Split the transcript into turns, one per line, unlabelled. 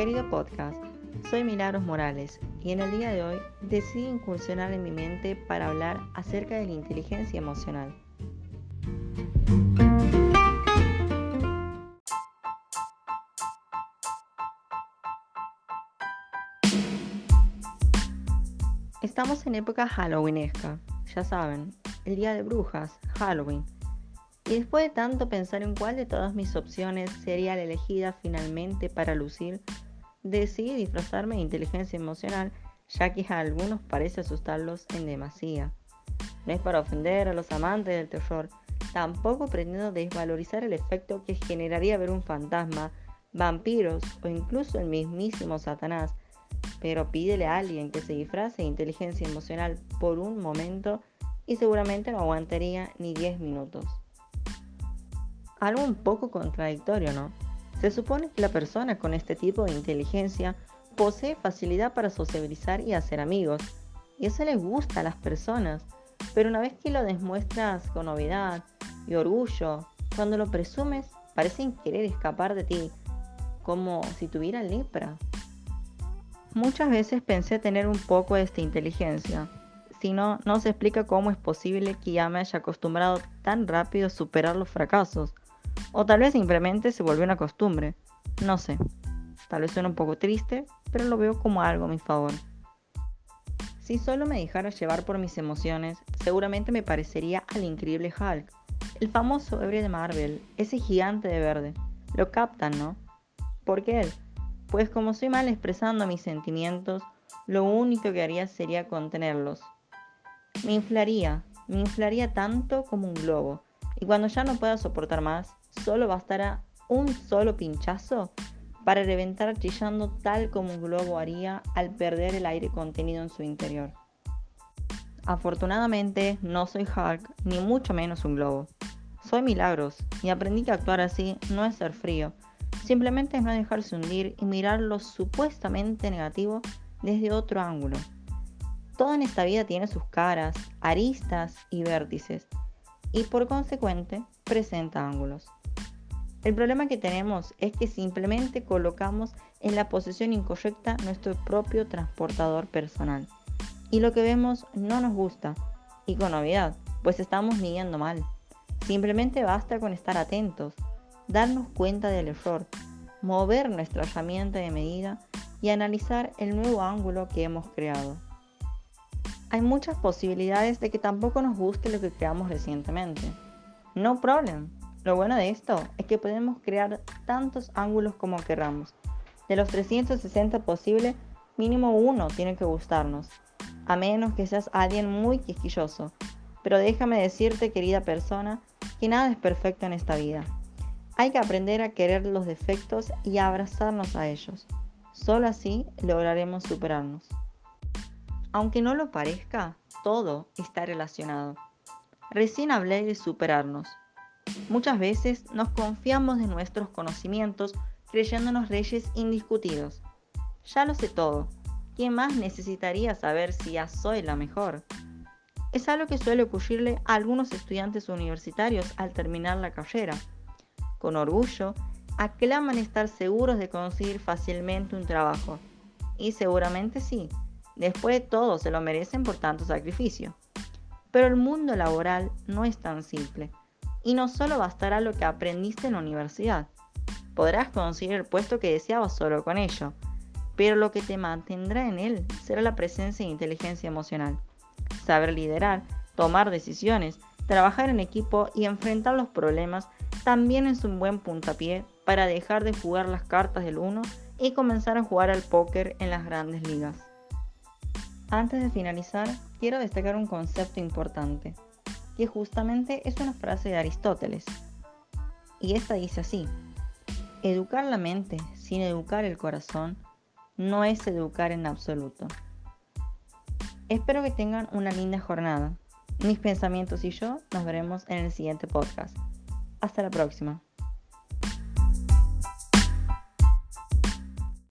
Querido podcast, soy Milagros Morales y en el día de hoy decidí incursionar en mi mente para hablar acerca de la inteligencia emocional. Estamos en época halloweenesca, ya saben, el día de brujas, Halloween. Y después de tanto pensar en cuál de todas mis opciones sería la elegida finalmente para lucir, decidí disfrazarme de inteligencia emocional, ya que a algunos parece asustarlos en demasía. No es para ofender a los amantes del terror, tampoco pretendo desvalorizar el efecto que generaría ver un fantasma, vampiros o incluso el mismísimo Satanás, pero pídele a alguien que se disfrace de inteligencia emocional por un momento y seguramente no aguantaría ni 10 minutos. Algo un poco contradictorio, ¿no? Se supone que la persona con este tipo de inteligencia posee facilidad para sociabilizar y hacer amigos, y eso le gusta a las personas, pero una vez que lo demuestras con novedad y orgullo, cuando lo presumes, parecen querer escapar de ti, como si tuviera lepra. Muchas veces pensé tener un poco de esta inteligencia, si no, no se explica cómo es posible que ya me haya acostumbrado tan rápido a superar los fracasos o tal vez simplemente se volvió una costumbre. No sé. Tal vez suena un poco triste, pero lo veo como algo a mi favor. Si solo me dejara llevar por mis emociones, seguramente me parecería al increíble Hulk, el famoso héroe de Marvel, ese gigante de verde. Lo captan, ¿no? ¿Por qué él? Pues como soy mal expresando mis sentimientos, lo único que haría sería contenerlos. Me inflaría, me inflaría tanto como un globo, y cuando ya no pueda soportar más, solo bastará un solo pinchazo para reventar chillando tal como un globo haría al perder el aire contenido en su interior. Afortunadamente no soy Hulk ni mucho menos un globo. Soy milagros y aprendí que actuar así no es ser frío, simplemente es no dejarse hundir y mirar lo supuestamente negativo desde otro ángulo. Todo en esta vida tiene sus caras, aristas y vértices, y por consecuente presenta ángulos. El problema que tenemos es que simplemente colocamos en la posición incorrecta nuestro propio transportador personal. Y lo que vemos no nos gusta, y con novedad, pues estamos midiendo mal. Simplemente basta con estar atentos, darnos cuenta del error, mover nuestra herramienta de medida y analizar el nuevo ángulo que hemos creado. Hay muchas posibilidades de que tampoco nos guste lo que creamos recientemente. No problem, lo bueno de esto es que podemos crear tantos ángulos como queramos. De los 360 posibles, mínimo uno tiene que gustarnos, a menos que seas alguien muy quisquilloso. Pero déjame decirte, querida persona, que nada es perfecto en esta vida. Hay que aprender a querer los defectos y abrazarnos a ellos. Solo así lograremos superarnos. Aunque no lo parezca, todo está relacionado. Recién hablé de superarnos, Muchas veces nos confiamos de nuestros conocimientos creyéndonos reyes indiscutidos. Ya lo sé todo. ¿Quién más necesitaría saber si ya soy la mejor? Es algo que suele ocurrirle a algunos estudiantes universitarios al terminar la carrera. Con orgullo, aclaman estar seguros de conseguir fácilmente un trabajo. Y seguramente sí, después de todo se lo merecen por tanto sacrificio. Pero el mundo laboral no es tan simple y no solo bastará lo que aprendiste en la universidad. Podrás conseguir el puesto que deseabas solo con ello, pero lo que te mantendrá en él será la presencia de inteligencia emocional. Saber liderar, tomar decisiones, trabajar en equipo y enfrentar los problemas también es un buen puntapié para dejar de jugar las cartas del uno y comenzar a jugar al póker en las grandes ligas. Antes de finalizar, quiero destacar un concepto importante que justamente es una frase de Aristóteles. Y esta dice así, educar la mente sin educar el corazón no es educar en absoluto. Espero que tengan una linda jornada. Mis pensamientos y yo nos veremos en el siguiente podcast. Hasta la próxima.